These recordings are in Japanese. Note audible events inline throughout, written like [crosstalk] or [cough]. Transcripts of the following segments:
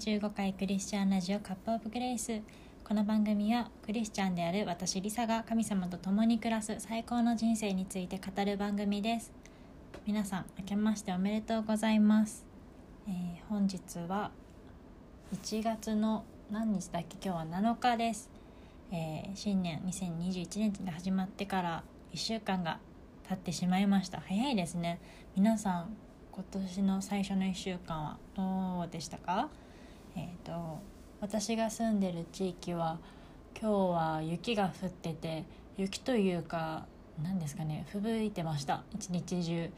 15回クリスチャンラジオカップオブグレイス。この番組はクリスチャンである私リサが神様と共に暮らす最高の人生について語る番組です。皆さん明けましておめでとうございます、えー本日は1月の何日だっけ？今日は7日です、えー新年2021年が始まってから1週間が経ってしまいました。早いですね。皆さん今年の最初の1週間はどうでしたか？えっ、と私が住んでる地域は今日は雪が降ってて雪というか何ですかね吹雪いてました一日中。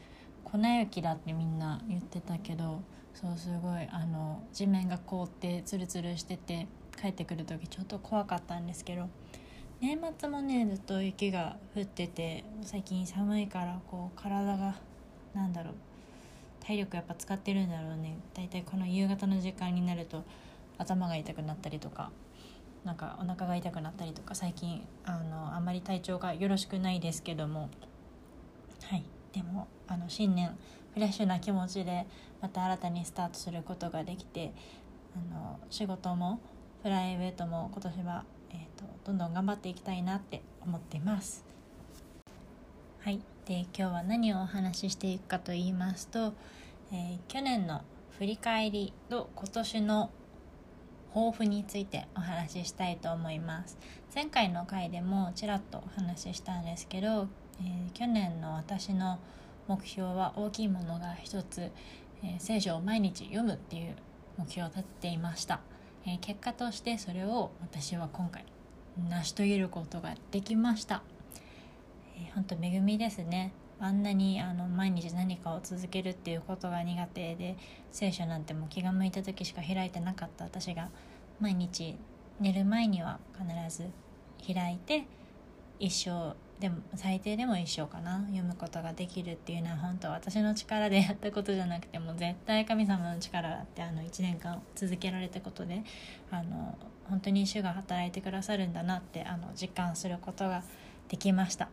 粉雪だってみんな言ってたけどそうすごいあの地面が凍ってツルツルしてて帰ってくる時ちょっと怖かったんですけど年末もねずっと雪が降ってて最近寒いからこう体がなんだろう体力やっぱ使ってるんだろうね。だいたいこの夕方の時間になると頭が痛くなったりとかなんかお腹が痛くなったりとか最近あのあんまり体調がよろしくないですけども。はい。でもあの新年フレッシュな気持ちでまた新たにスタートすることができてあの仕事もプライベートも今年は、えー、とどんどん頑張っていきたいなって思ってます。はい、で今日は何をお話ししていくかと言いますと、えー去年の振り返りと今年の抱負についてお話ししたいと思います。前回の回でもちらっとお話ししたんですけど、えー去年の私の目標は大きいものが一つ、えー聖書を毎日読むっていう目標を立てていました、えー結果としてそれを私は今回成し遂げることができました。えー、本当恵みですね。あんなにあの毎日何かを続けるっていうことが苦手で聖書なんてもう気が向いた時しか開いてなかった。私が毎日寝る前には必ず開いて一生でも最低でも一生かな。読むことができるっていうのは本当私の力でやったことじゃなくても絶対神様の力だってあの1年間続けられたことであの本当に主が働いてくださるんだなってあの実感することができました。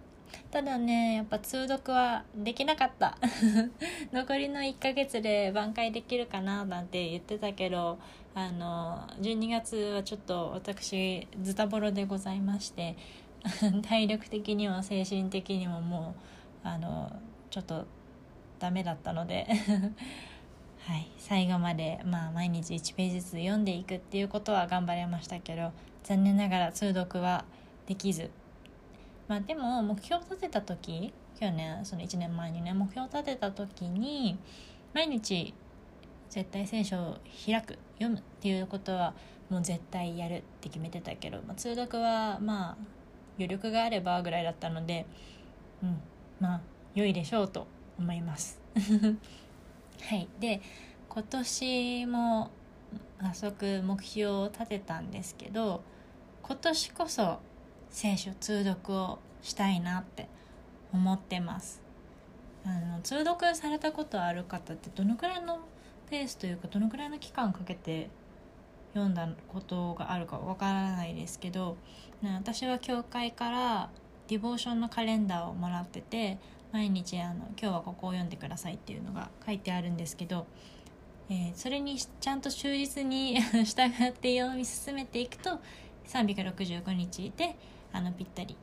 ただねやっぱ通読はできなかった。[laughs] 残りの1ヶ月で挽回できるかななんて言ってたけどあの12月はちょっと私ズタボロでございまして [laughs] 体力的にも精神的にももうあのちょっとダメだったので。[laughs] はい。最後まで、まあ、毎日1ページずつ読んでいくっていうことは頑張れましたけど残念ながら通読はできず。まあでも目標を立てた時去年その1年前にね目標を立てた時に毎日絶対聖書を開く読むっていうことはもう絶対やるって決めてたけど、まあ、通読はまあ余力があればぐらいだったのでうんまあ良いでしょうと思います。[laughs] はい。で今年も早速目標を立てたんですけど今年こそ聖書通読をしたいなって思ってます。あの通読されたことある方ってどのくらいのペースというかどのくらいの期間かけて読んだことがあるかわからないですけど私は教会からディボーションのカレンダーをもらってて毎日あの今日はここを読んでくださいっていうのが書いてあるんですけど、えーそれにちゃんと忠実に従って読み進めていくと365日であのぴったり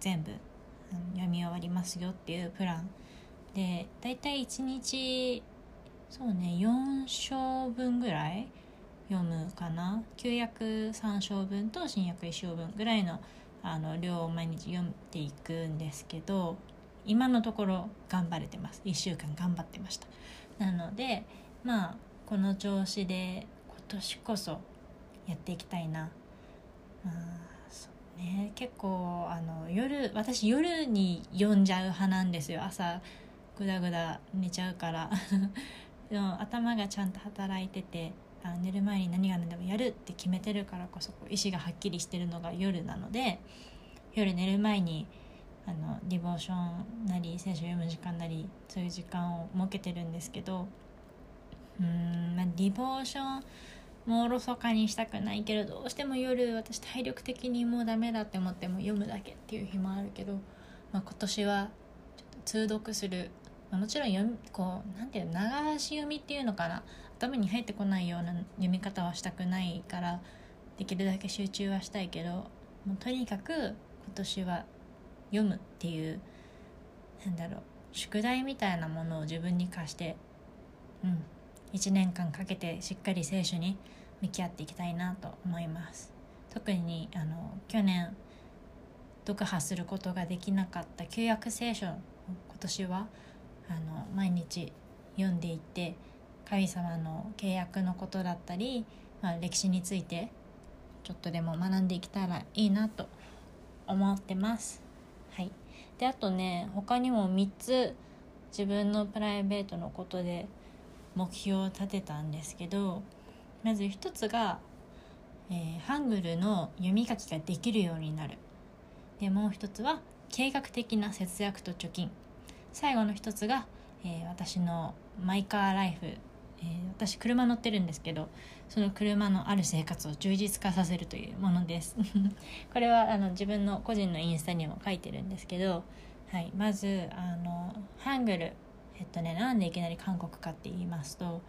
全部あの読み終わりますよっていうプランでだいたい1日そうね4章分ぐらい読むかな。旧約3章分と新約1章分ぐらいのあの量を毎日読んでいくんですけど今のところ頑張れてます。1週間頑張ってました。なのでまあこの調子で今年こそやっていきたいな。まあそうね結構あの夜私夜に読んじゃう派なんですよ。朝ぐだぐだ寝ちゃうから。[laughs] でも頭がちゃんと働いててあ寝る前に何が何でもやるって決めてるからこそこう意志がはっきりしてるのが夜なので夜寝る前にあのディボーションなり聖書読む時間なりそういう時間を設けてるんですけどうーん、まあ、ディボーションもうおろそかにしたくないけどどうしても夜私体力的にもうダメだって思っても読むだけっていう日もあるけど、まあ、今年はちょっと通読する、まあもちろん読こうなんていうの流し読みっていうのかな。頭に入ってこないような読み方はしたくないからできるだけ集中はしたいけどもうとにかく今年は読むっていうなんだろう宿題みたいなものを自分に課してうん。1年間かけてしっかり聖書に向き合っていきたいなと思います特にあの去年読破することができなかった旧約聖書を今年はあの毎日読んでいって神様の契約のことだったり、まあ、歴史についてちょっとでも学んでいけたらいいなと思ってます。はい、であとね他にも3つ自分のプライベートのことで目標を立てたんですけどまず1つが、えー、ハングルの読み書きができるようになる。でもう1つは計画的な節約と貯金。最後の1つが、えー、私のマイカーライフ。えー、私車乗ってるんですけどその車のある生活を充実化させるというものです。[laughs] これはあの自分の個人のインスタにも書いてるんですけど、はい、まずあのハングルえっとねなんでいきなり韓国かって言いますと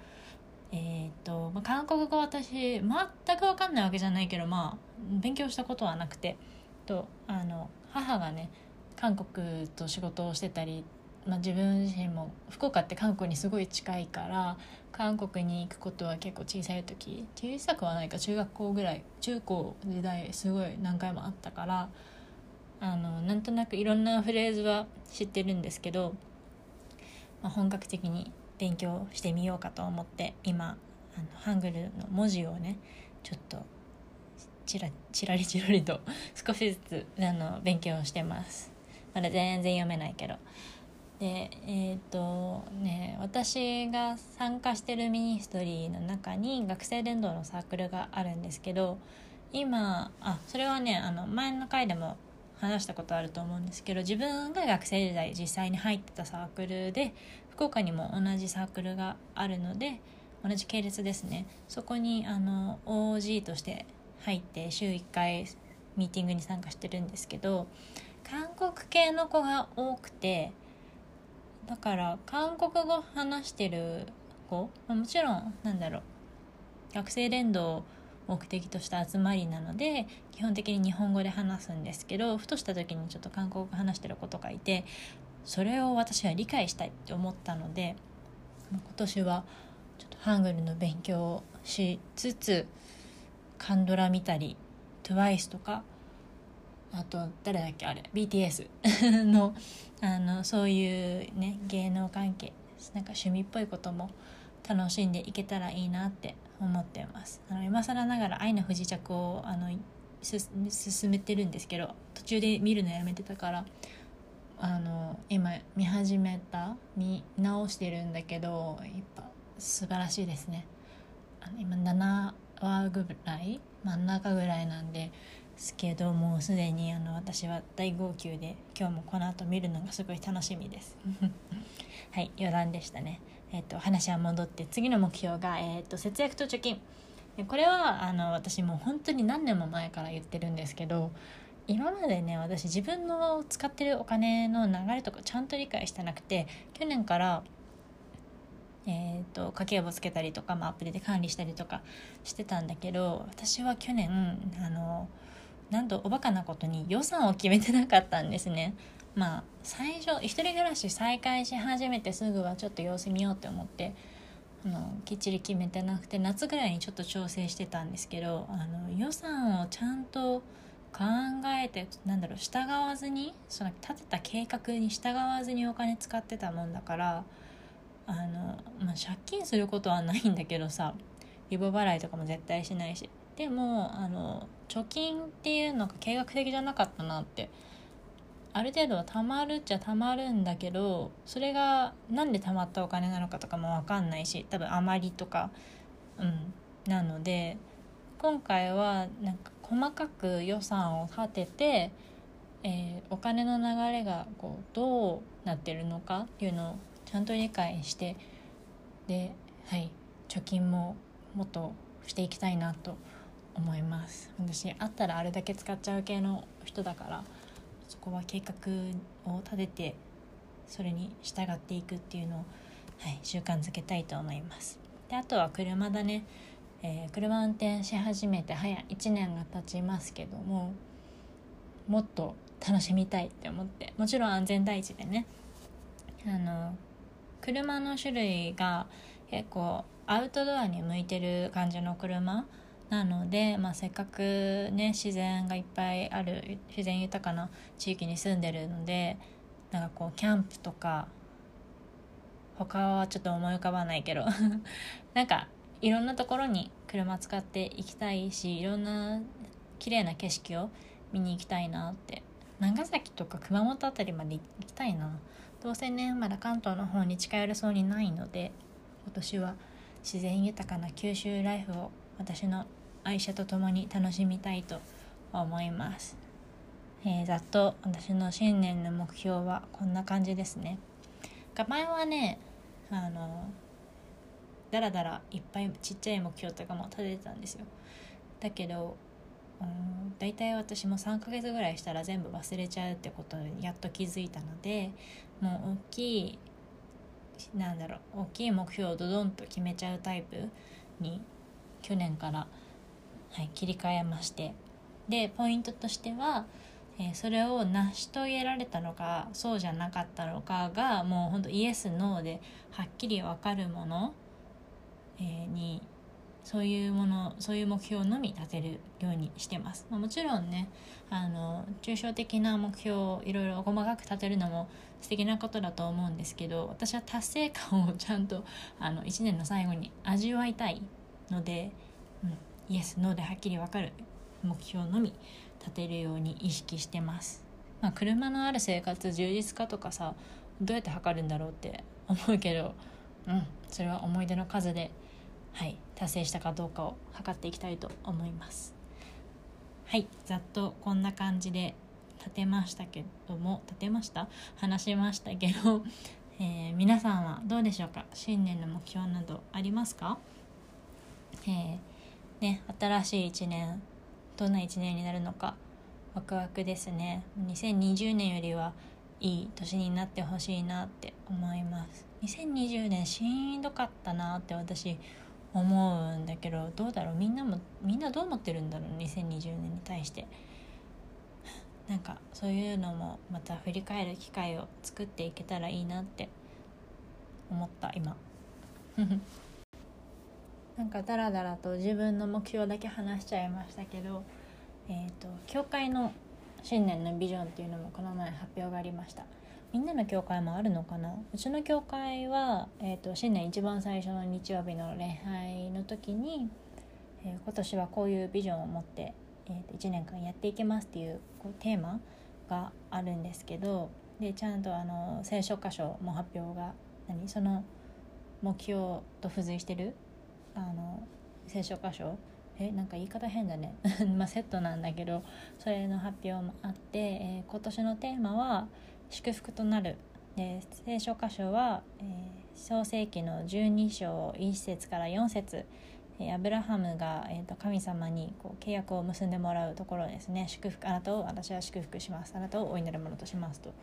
えー、っと、まあ、韓国語私全く分かんないわけじゃないけどまあ勉強したことはなくてとあの母がね韓国と仕事をしてたりまあ、自分自身も福岡って韓国にすごい近いから韓国に行くことは結構小さい時小さくはないか中学校ぐらい中高時代すごい何回もあったからあのなんとなくいろんなフレーズは知ってるんですけど、まあ、本格的に勉強してみようかと思って今あのハングルの文字をねちょっとちらちらりちらりと [laughs] 少しずつあの勉強してます。まだ全然読めないけど。でえっ、ー、とね私が参加してるミニストリーの中に学生伝道のサークルがあるんですけど今あそれはねあの前の回でも話したことあると思うんですけど自分が学生時代実際に入ってたサークルで福岡にも同じサークルがあるので同じ系列ですね。そこにあの OG として入って週1回ミーティングに参加してるんですけど韓国系の子が多くてだから韓国語話してる子、ま、もちろんなんだろう学生連動を目的とした集まりなので基本的に日本語で話すんですけどふとした時にちょっと韓国語話してる子とかいてそれを私は理解したいって思ったので今年はちょっとハングルの勉強をしつつカンドラ見たり TWICE とかあと誰だっけあれ BTS [laughs] のあのそういうね芸能関係なんか趣味っぽいことも楽しんでいけたらいいなって思ってます。あの今更ながら「愛の不時着を」あの進めてるんですけど途中で見るのやめてたからあの今見始めた見直してるんだけどやっぱ素晴らしいですね。あの今7話ぐらい真ん中ぐらいなんですけどもうすでにあの私は大号泣で今日もこの後見るのがすごい楽しみです。[laughs] はい余談でしたね。えっ、と話は戻って次の目標が、えーと、節約と貯金。これはあの私もう本当に何年も前から言ってるんですけど今までね私自分の使ってるお金の流れとかちゃんと理解してなくて去年からえーと、家計簿つけたりとか、まあ、アプリで管理したりとかしてたんだけど私は去年あのなんとおバカなことに予算を決めてなかったんですね。まあ最初一人暮らし再開し始めてすぐはちょっと様子見ようって思ってあのきっちり決めてなくて夏ぐらいにちょっと調整してたんですけどあの予算をちゃんと考えてなんだろう従わずにその立てた計画に従わずにお金使ってたもんだからあの、まあ、借金することはないんだけどさリボ払いとかも絶対しないし。でもあの貯金っていうのが計画的じゃなかったなってある程度は貯まるっちゃ貯まるんだけどそれが何で貯まったお金なのかとかも分かんないし多分余りとかうんなので今回はなんか細かく予算を立てて、えー、お金の流れがこうどうなってるのかっていうのをちゃんと理解してではい貯金ももっとしていきたいなと思います。私あったらあれだけ使っちゃう系の人だから。そこは計画を立ててそれに従っていくっていうのを、はい、習慣づけたいと思います。であとは車だね、えー、車運転し始めて早1年が経ちますけどももっと楽しみたいって思ってもちろん安全第一でね。あの車の種類が結構アウトドアに向いてる感じの車なので、まあ、せっかくね自然がいっぱいある自然豊かな地域に住んでるのでなんかこうキャンプとか他はちょっと思い浮かばないけど [laughs] なんかいろんなところに車使って行きたいしいろんな綺麗な景色を見に行きたいなって。長崎とか熊本辺りまで行きたいな。どうせねまだ関東の方に近寄れそうにないので今年は自然豊かな九州ライフを私の愛車と共に楽しみたいと思います、えー、ざっと私の新年の目標はこんな感じですね。前はねあのだらだらいっぱいちっちゃい目標とかも立ててたんですよ。だけどうん大体私も3ヶ月ぐらいしたら全部忘れちゃうってことにやっと気づいたのでもう大きいなんだろう大きい目標をドドンと決めちゃうタイプに去年からはい、切り替えまして。でポイントとしては、えー、それを成し遂げられたのかそうじゃなかったのかがもうほんとイエスノーではっきり分かるもの、えー、にそういうものそういう目標のみ立てるようにしてます、まあ、もちろんねあの抽象的な目標をいろいろ細かく立てるのも素敵なことだと思うんですけど私は達成感をちゃんとあの1年の最後に味わいたいので、うん、イエスノーではっきり分かる目標のみ立てるように意識してます、まあ、車のある生活充実化とかさどうやって測るんだろうって思うけどうんそれは思い出の数ではい達成したかどうかを測っていきたいと思います。はいざっとこんな感じで立てましたけども立てました？話しましたけど、[laughs] えー、皆さんはどうでしょうか？新年の目標などありますか、えーね新しい1年どんな1年になるのかワクワクですね。2020年よりはいい年になってほしいなって思います。2020年しんどかったなって私思うんだけどどうだろう？みんなもみんなどう思ってるんだろう？2020年に対して。なんかそういうのもまた振り返る機会を作っていけたらいいなって思った今。なんかダラダラと自分の目標だけ話しちゃいましたけど、えーと、教会の新年のビジョンっていうのもこの前発表がありました。みんなの教会もあるのかな？うちの教会は、えーと、新年一番最初の日曜日の礼拝の時に、えー、今年はこういうビジョンを持って、えーと、1年間やっていきますっていうこうテーマがあるんですけどでちゃんとあの聖書箇所も発表が何？その目標と付随してるあの聖書箇所。えなんか言い方変だね。[laughs] まあセットなんだけどそれの発表もあって、えー、今年のテーマは「祝福となる」で聖書箇所は、えー、創世紀の12章1節から4節、アブラハムが、えーと、神様にこう契約を結んでもらうところですね。祝福あなたを私は祝福します。あなたをお祈り物としますと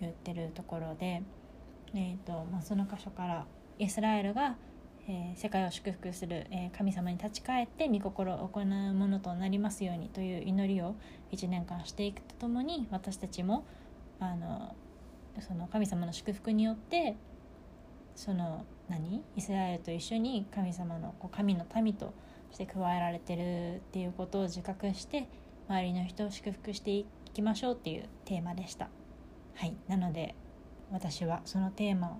言ってるところで、えーとまあ、その箇所からイスラエルがえー、世界を祝福する、えー、神様に立ち返って御心を行うものとなりますようにという祈りを1年間していくとともに私たちもあのその神様の祝福によってその何？イスラエルと一緒に神様のこう神の民として加えられてるっていうことを自覚して周りの人を祝福していきましょうっていうテーマでした。はい、なので私はそのテーマを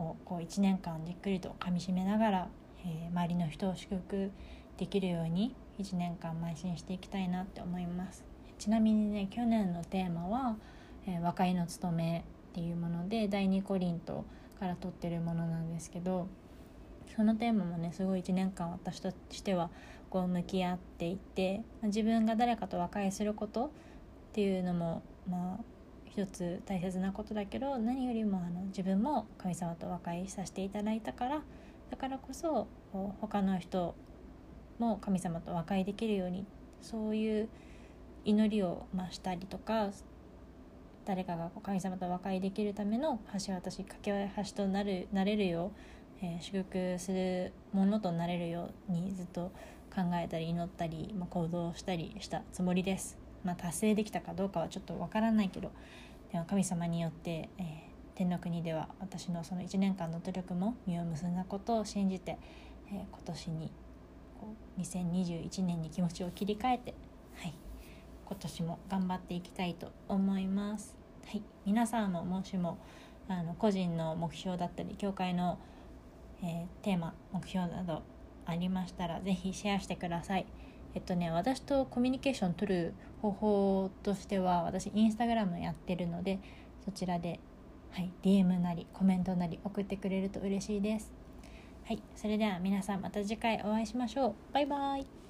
をこう1年間じっくりとかみしめながら、えー、周りの人を祝福できるように1年間邁進していきたいなって思います。ちなみにね去年のテーマは「えー、和解の務め」っていうもので第2コリントから取ってるものなんですけどそのテーマもねすごい1年間私としてはこう向き合っていて自分が誰かと和解することっていうのもまあ一つ大切なことだけど何よりもあの自分も神様と和解させていただいたからだからこそ他の人も神様と和解できるようにそういう祈りを増したりとか誰かが神様と和解できるための橋渡し架け橋となるなれるよう、えー、祝福するものとなれるようにずっと考えたり祈ったり、まあ、行動したりしたつもりです。まあ、達成できたかどうかはちょっとわからないけどでも神様によって、えー、天の国では私のその1年間の努力も実を結んだことを信じて、えー、今年にこう2021年に気持ちを切り替えて、はい、今年も頑張っていきたいと思います。はい、皆さんももしもあの個人の目標だったり教会の、えー、テーマ目標などありましたら是非シェアしてください。えっとね私とコミュニケーション取る方法としては私インスタグラムやってるのでそちらで、はい、DM なりコメントなり送ってくれると嬉しいです。はい、それでは皆さんまた次回お会いしましょう。バイバイ。